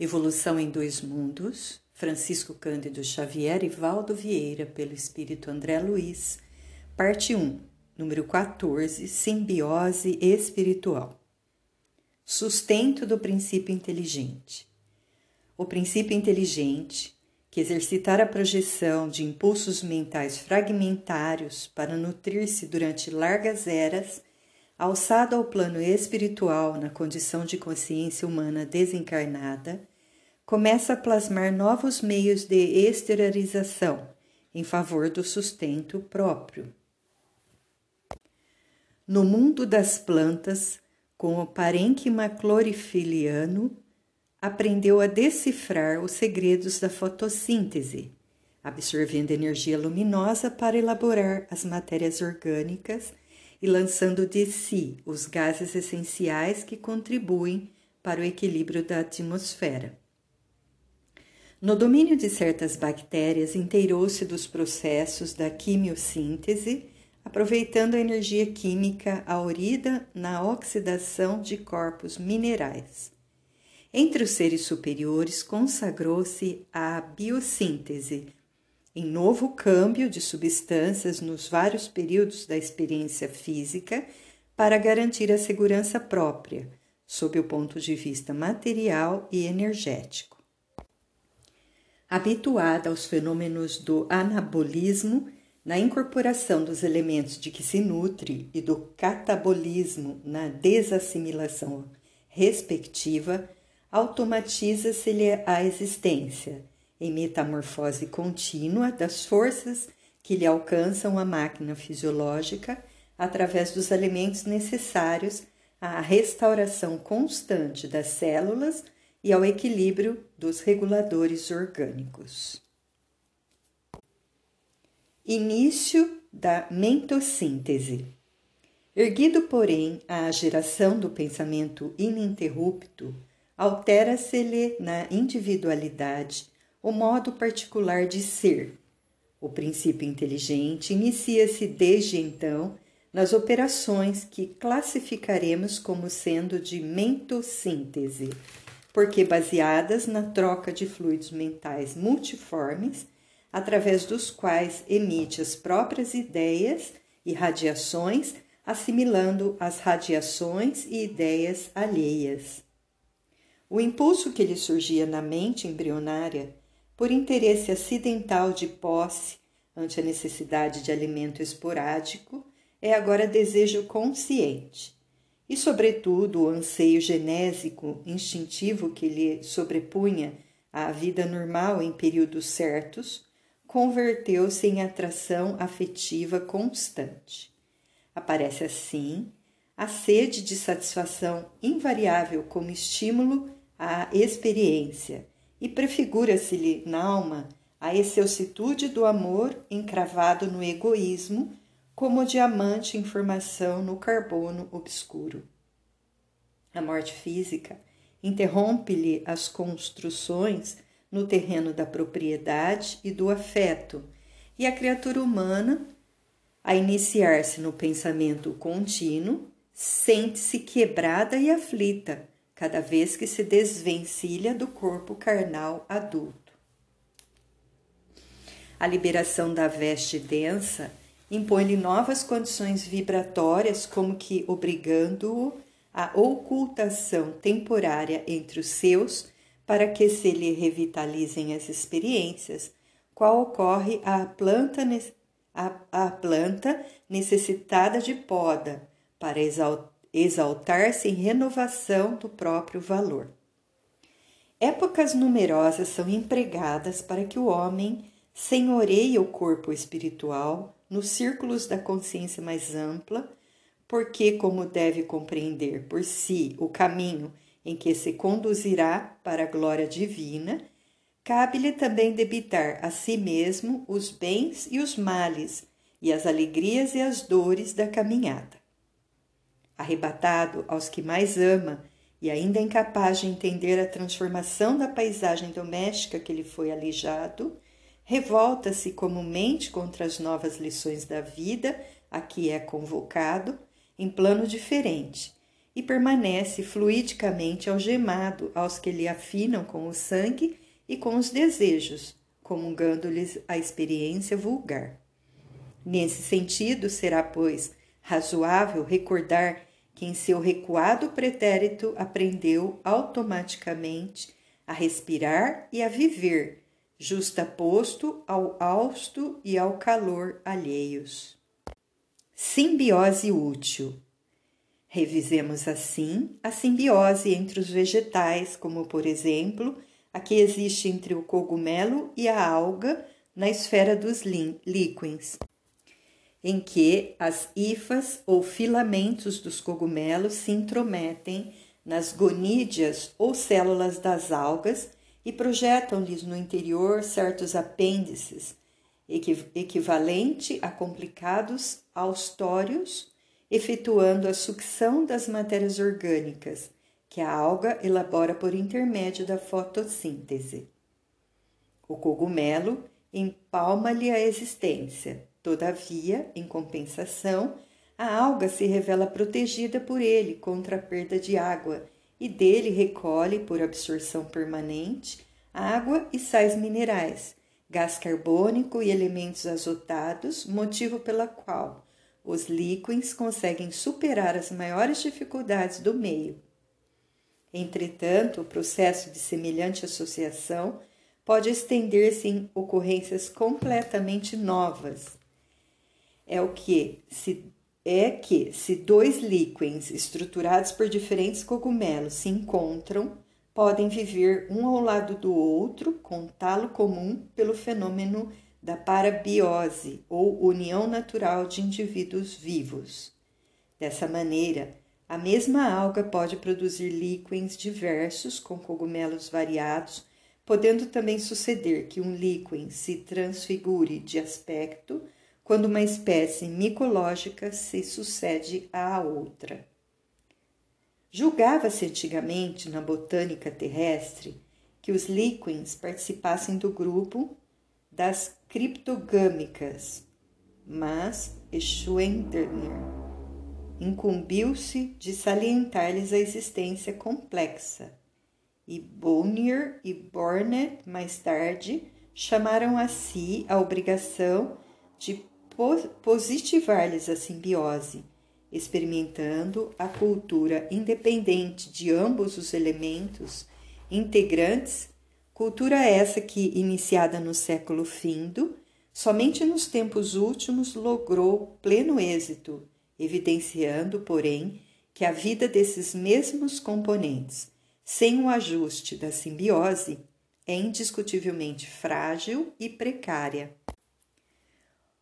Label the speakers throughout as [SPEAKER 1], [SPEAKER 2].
[SPEAKER 1] Evolução em Dois Mundos, Francisco Cândido Xavier e Valdo Vieira, pelo Espírito André Luiz, parte 1, número 14, Simbiose Espiritual. Sustento do princípio inteligente. O princípio inteligente, que exercitar a projeção de impulsos mentais fragmentários para nutrir-se durante largas eras, alçado ao plano espiritual na condição de consciência humana desencarnada, começa a plasmar novos meios de exteriorização em favor do sustento próprio. No mundo das plantas, com o parênquima clorifiliano, aprendeu a decifrar os segredos da fotossíntese, absorvendo energia luminosa para elaborar as matérias orgânicas e lançando de si os gases essenciais que contribuem para o equilíbrio da atmosfera. No domínio de certas bactérias, inteirou-se dos processos da quimiossíntese, aproveitando a energia química aurida na oxidação de corpos minerais. Entre os seres superiores, consagrou-se à biossíntese, em novo câmbio de substâncias nos vários períodos da experiência física para garantir a segurança própria, sob o ponto de vista material e energético habituada aos fenômenos do anabolismo na incorporação dos elementos de que se nutre e do catabolismo na desassimilação respectiva, automatiza-se-lhe a existência, em metamorfose contínua das forças que lhe alcançam a máquina fisiológica através dos elementos necessários à restauração constante das células e ao equilíbrio dos reguladores orgânicos. Início da mentossíntese. Erguido, porém, à geração do pensamento ininterrupto, altera-se-lhe na individualidade o modo particular de ser. O princípio inteligente inicia-se desde então nas operações que classificaremos como sendo de mentossíntese porque baseadas na troca de fluidos mentais multiformes, através dos quais emite as próprias ideias e radiações, assimilando as radiações e ideias alheias. O impulso que lhe surgia na mente embrionária, por interesse acidental de posse ante a necessidade de alimento esporádico, é agora desejo consciente e, sobretudo, o anseio genésico instintivo que lhe sobrepunha à vida normal em períodos certos, converteu-se em atração afetiva constante. Aparece assim a sede de satisfação invariável como estímulo à experiência e prefigura-se-lhe na alma a excelsitude do amor encravado no egoísmo como diamante em formação no carbono obscuro. A morte física interrompe-lhe as construções no terreno da propriedade e do afeto, e a criatura humana, a iniciar-se no pensamento contínuo, sente-se quebrada e aflita cada vez que se desvencilha do corpo carnal adulto. A liberação da veste densa impõe-lhe novas condições vibratórias, como que obrigando-o à ocultação temporária entre os seus, para que se lhe revitalizem as experiências, qual ocorre à planta, à, planta necessitada de poda, para exaltar-se em renovação do próprio valor. Épocas numerosas são empregadas para que o homem senhoreie o corpo espiritual nos círculos da consciência mais ampla, porque, como deve compreender por si o caminho em que se conduzirá para a glória divina, cabe-lhe também debitar a si mesmo os bens e os males, e as alegrias e as dores da caminhada. Arrebatado aos que mais ama e ainda incapaz de entender a transformação da paisagem doméstica que lhe foi alijado, revolta-se comumente contra as novas lições da vida a que é convocado em plano diferente e permanece fluidicamente algemado aos que lhe afinam com o sangue e com os desejos, comungando-lhes a experiência vulgar. Nesse sentido, será, pois, razoável recordar que em seu recuado pretérito aprendeu automaticamente a respirar e a viver, justaposto ao hausto e ao calor alheios. Simbiose útil. Revisemos assim a simbiose entre os vegetais, como por exemplo a que existe entre o cogumelo e a alga na esfera dos líquens, em que as hifas ou filamentos dos cogumelos se intrometem nas gonídeas ou células das algas e projetam-lhes no interior certos apêndices, equivalente a complicados austórios, efetuando a sucção das matérias orgânicas que a alga elabora por intermédio da fotossíntese. O cogumelo empalma-lhe a existência, todavia, em compensação, a alga se revela protegida por ele contra a perda de água e dele recolhe, por absorção permanente, água e sais minerais, gás carbônico e elementos azotados, motivo pela qual os líquens conseguem superar as maiores dificuldades do meio. Entretanto, o processo de semelhante associação pode estender-se em ocorrências completamente novas. É o que se é que se dois líquens estruturados por diferentes cogumelos se encontram, podem viver um ao lado do outro com talo comum pelo fenômeno da parabiose ou união natural de indivíduos vivos. Dessa maneira, a mesma alga pode produzir líquens diversos com cogumelos variados, podendo também suceder que um líquen se transfigure de aspecto quando uma espécie micológica se sucede à outra. Julgava-se antigamente na botânica terrestre que os líquens participassem do grupo das criptogâmicas, mas Schwenderner incumbiu-se de salientar-lhes a existência complexa, e Bonnier e Bornet, mais tarde, chamaram a si a obrigação de positivar-lhes a simbiose, experimentando a cultura independente de ambos os elementos integrantes, cultura essa que, iniciada no século findo, somente nos tempos últimos logrou pleno êxito, evidenciando, porém, que a vida desses mesmos componentes, sem o ajuste da simbiose, é indiscutivelmente frágil e precária.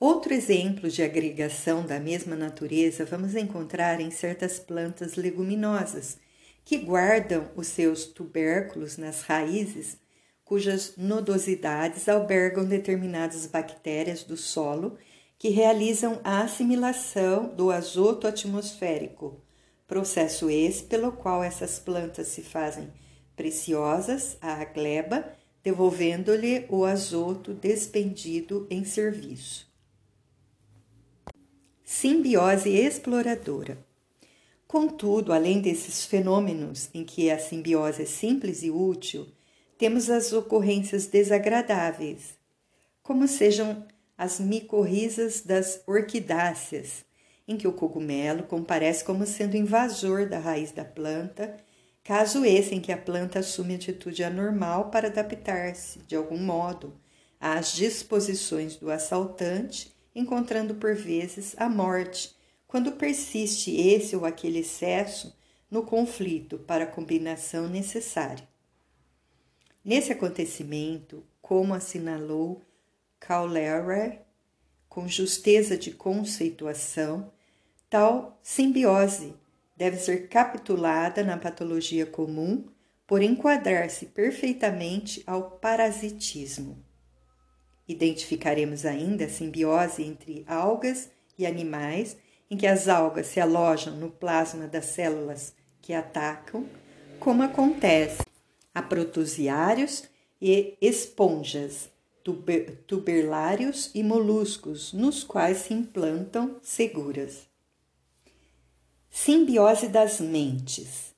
[SPEAKER 1] Outro exemplo de agregação da mesma natureza vamos encontrar em certas plantas leguminosas, que guardam os seus tubérculos nas raízes, cujas nodosidades albergam determinadas bactérias do solo que realizam a assimilação do azoto atmosférico, processo esse pelo qual essas plantas se fazem preciosas à gleba, devolvendo-lhe o azoto despendido em serviço. Simbiose exploradora. Contudo, além desses fenômenos em que a simbiose é simples e útil, temos as ocorrências desagradáveis, como sejam as micorrizas das orquidáceas, em que o cogumelo comparece como sendo invasor da raiz da planta, caso esse em que a planta assume atitude anormal para adaptar-se, de algum modo, às disposições do assaltante encontrando por vezes a morte, quando persiste esse ou aquele excesso no conflito para a combinação necessária. Nesse acontecimento, como assinalou Caulerer, com justeza de conceituação, tal simbiose deve ser capitulada na patologia comum por enquadrar-se perfeitamente ao parasitismo. Identificaremos ainda a simbiose entre algas e animais, em que as algas se alojam no plasma das células que atacam, como acontece a protosiários e esponjas, tuber, tuberlários e moluscos, nos quais se implantam seguras. Simbiose das mentes.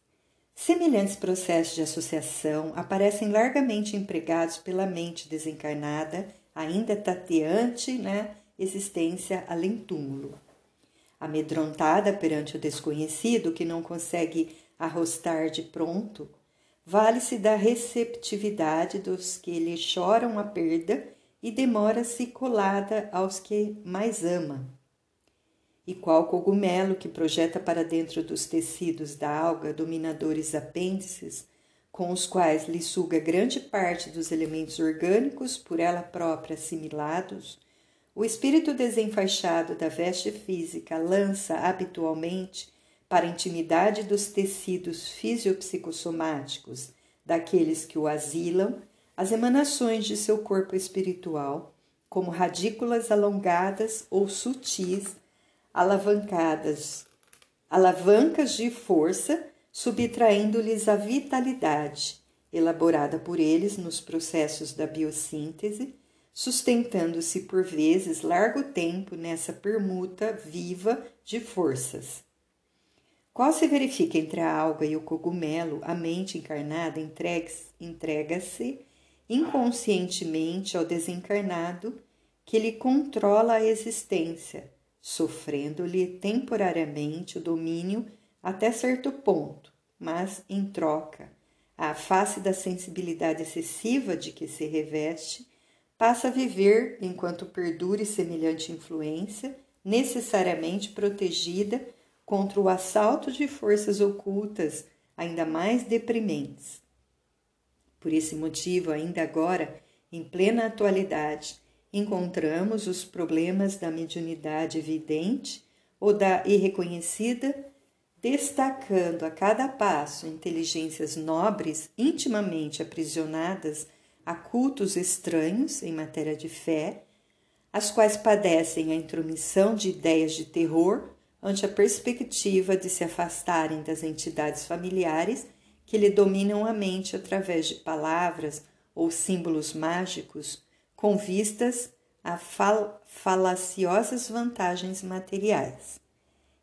[SPEAKER 1] Semelhantes processos de associação aparecem largamente empregados pela mente desencarnada, ainda tateante na né, existência além-túmulo. Amedrontada perante o desconhecido que não consegue arrostar de pronto, vale-se da receptividade dos que lhe choram a perda e demora-se colada aos que mais ama. E qual cogumelo que projeta para dentro dos tecidos da alga dominadores apêndices, com os quais lhe suga grande parte dos elementos orgânicos por ela própria assimilados, o espírito desenfaixado da veste física lança habitualmente para a intimidade dos tecidos fisiopsicossomáticos daqueles que o asilam as emanações de seu corpo espiritual, como radículas alongadas ou sutis, alavancadas, alavancas de força, subtraindo-lhes a vitalidade, elaborada por eles nos processos da biossíntese, sustentando-se por vezes largo tempo nessa permuta viva de forças. Qual se verifica entre a alga e o cogumelo, a mente encarnada entrega-se inconscientemente ao desencarnado que lhe controla a existência, sofrendo-lhe temporariamente o domínio até certo ponto, mas em troca, à face da sensibilidade excessiva de que se reveste, passa a viver, enquanto perdure semelhante influência, necessariamente protegida contra o assalto de forças ocultas ainda mais deprimentes. Por esse motivo, ainda agora, em plena atualidade, encontramos os problemas da mediunidade evidente ou da irreconhecida, destacando a cada passo inteligências nobres intimamente aprisionadas a cultos estranhos em matéria de fé, as quais padecem a intromissão de ideias de terror ante a perspectiva de se afastarem das entidades familiares que lhe dominam a mente através de palavras ou símbolos mágicos com vistas a fal falaciosas vantagens materiais.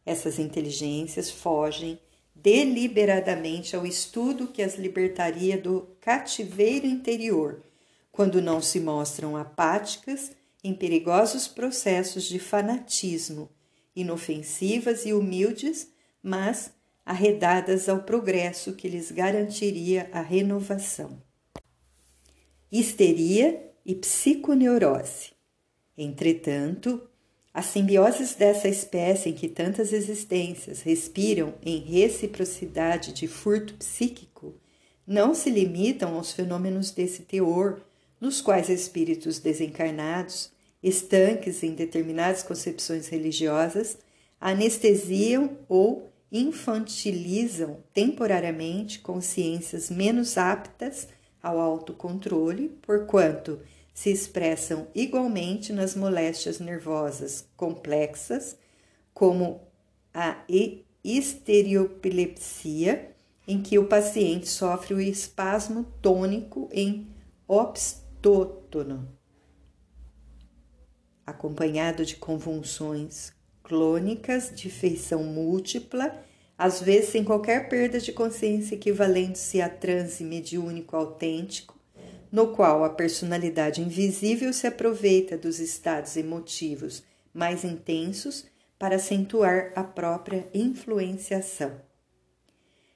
[SPEAKER 1] Essas inteligências fogem deliberadamente ao estudo que as libertaria do cativeiro interior, quando não se mostram apáticas em perigosos processos de fanatismo, inofensivas e humildes, mas arredadas ao progresso que lhes garantiria a renovação. Histeria e psiconeurose. Entretanto, as simbioses dessa espécie em que tantas existências respiram em reciprocidade de furto psíquico não se limitam aos fenômenos desse teor, nos quais espíritos desencarnados, estanques em determinadas concepções religiosas, anestesiam ou infantilizam temporariamente consciências menos aptas ao autocontrole, porquanto se expressam igualmente nas moléstias nervosas complexas, como a estereopilepsia, em que o paciente sofre o espasmo tônico em obstótono, acompanhado de convulsões clônicas de feição múltipla, às vezes sem qualquer perda de consciência equivalente-se a transe mediúnico autêntico, no qual a personalidade invisível se aproveita dos estados emotivos mais intensos para acentuar a própria influenciação.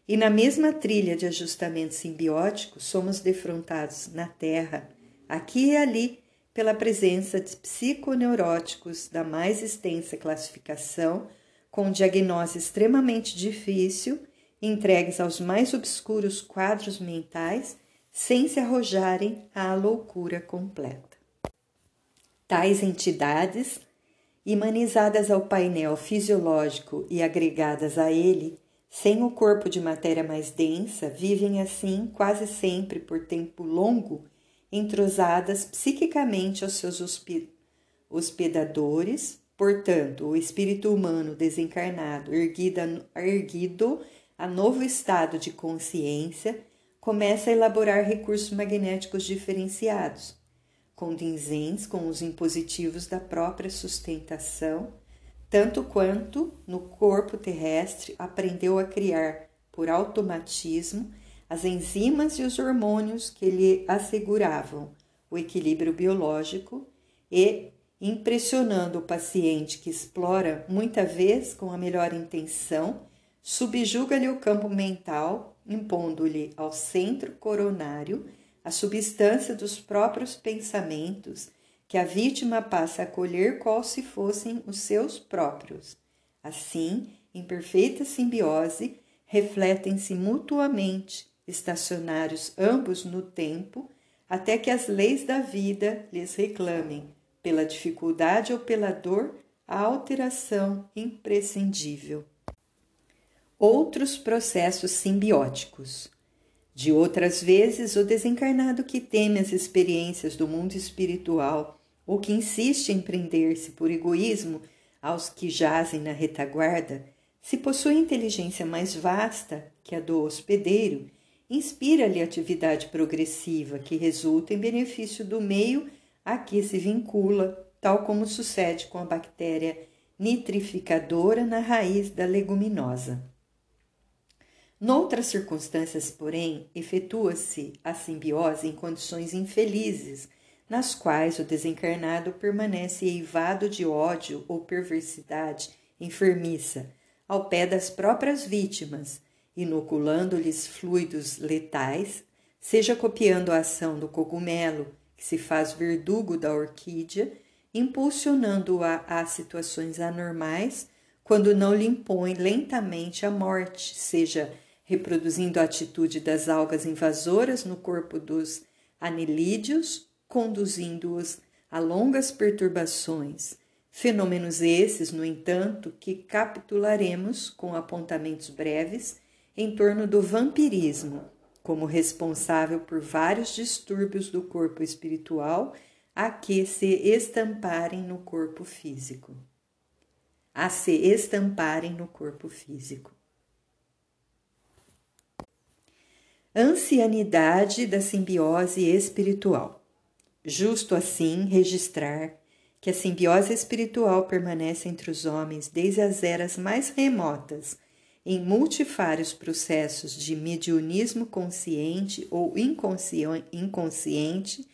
[SPEAKER 1] E na mesma trilha de ajustamento simbiótico, somos defrontados na Terra, aqui e ali, pela presença de psiconeuróticos da mais extensa classificação, com diagnose extremamente difícil, entregues aos mais obscuros quadros mentais, sem se arrojarem à loucura completa. Tais entidades, imanizadas ao painel fisiológico e agregadas a ele, sem o corpo de matéria mais densa, vivem assim quase sempre por tempo longo entrosadas psiquicamente aos seus hospedadores, portanto, o espírito humano desencarnado, erguido, a novo estado de consciência, começa a elaborar recursos magnéticos diferenciados, condizentes com os impositivos da própria sustentação, tanto quanto no corpo terrestre aprendeu a criar por automatismo as enzimas e os hormônios que lhe asseguravam o equilíbrio biológico e impressionando o paciente que explora muita vez com a melhor intenção, subjuga-lhe o campo mental, impondo-lhe ao centro coronário a substância dos próprios pensamentos que a vítima passa a colher qual se fossem os seus próprios. Assim, em perfeita simbiose, refletem-se mutuamente, estacionários ambos no tempo, até que as leis da vida lhes reclamem, pela dificuldade ou pela dor, a alteração imprescindível. Outros processos simbióticos. De outras vezes, o desencarnado que teme as experiências do mundo espiritual ou que insiste em prender-se por egoísmo aos que jazem na retaguarda, se possui inteligência mais vasta que a do hospedeiro, inspira-lhe atividade progressiva que resulta em benefício do meio a que se vincula, tal como sucede com a bactéria nitrificadora na raiz da leguminosa. Noutras circunstâncias, porém, efetua-se a simbiose em condições infelizes, nas quais o desencarnado permanece eivado de ódio ou perversidade enfermiça, ao pé das próprias vítimas, inoculando-lhes fluidos letais, seja copiando a ação do cogumelo, que se faz verdugo da orquídea, impulsionando-a a situações anormais, quando não lhe impõe lentamente a morte, seja reproduzindo a atitude das algas invasoras no corpo dos anelídeos, conduzindo-os a longas perturbações. Fenômenos esses, no entanto, que capitularemos com apontamentos breves em torno do vampirismo, como responsável por vários distúrbios do corpo espiritual a que se estamparem no corpo físico. A se estamparem no corpo físico. Ancianidade da simbiose espiritual. Justo assim registrar que a simbiose espiritual permanece entre os homens desde as eras mais remotas, em multifários processos de mediunismo consciente ou inconsciente,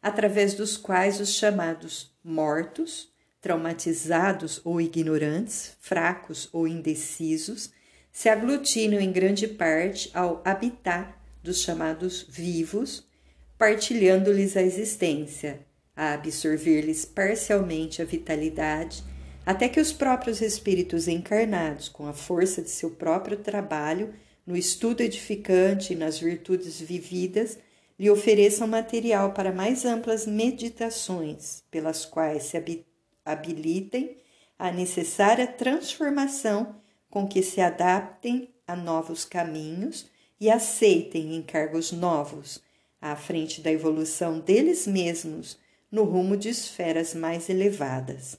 [SPEAKER 1] através dos quais os chamados mortos, traumatizados ou ignorantes, fracos ou indecisos, se aglutinam em grande parte ao habitat dos chamados vivos, partilhando-lhes a existência, a absorver-lhes parcialmente a vitalidade, até que os próprios espíritos encarnados, com a força de seu próprio trabalho, no estudo edificante e nas virtudes vividas, lhe ofereçam material para mais amplas meditações, pelas quais se habilitem à necessária transformação com que se adaptem a novos caminhos e aceitem encargos novos à frente da evolução deles mesmos no rumo de esferas mais elevadas.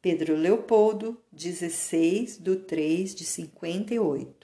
[SPEAKER 1] Pedro Leopoldo, 16 de 3 de 58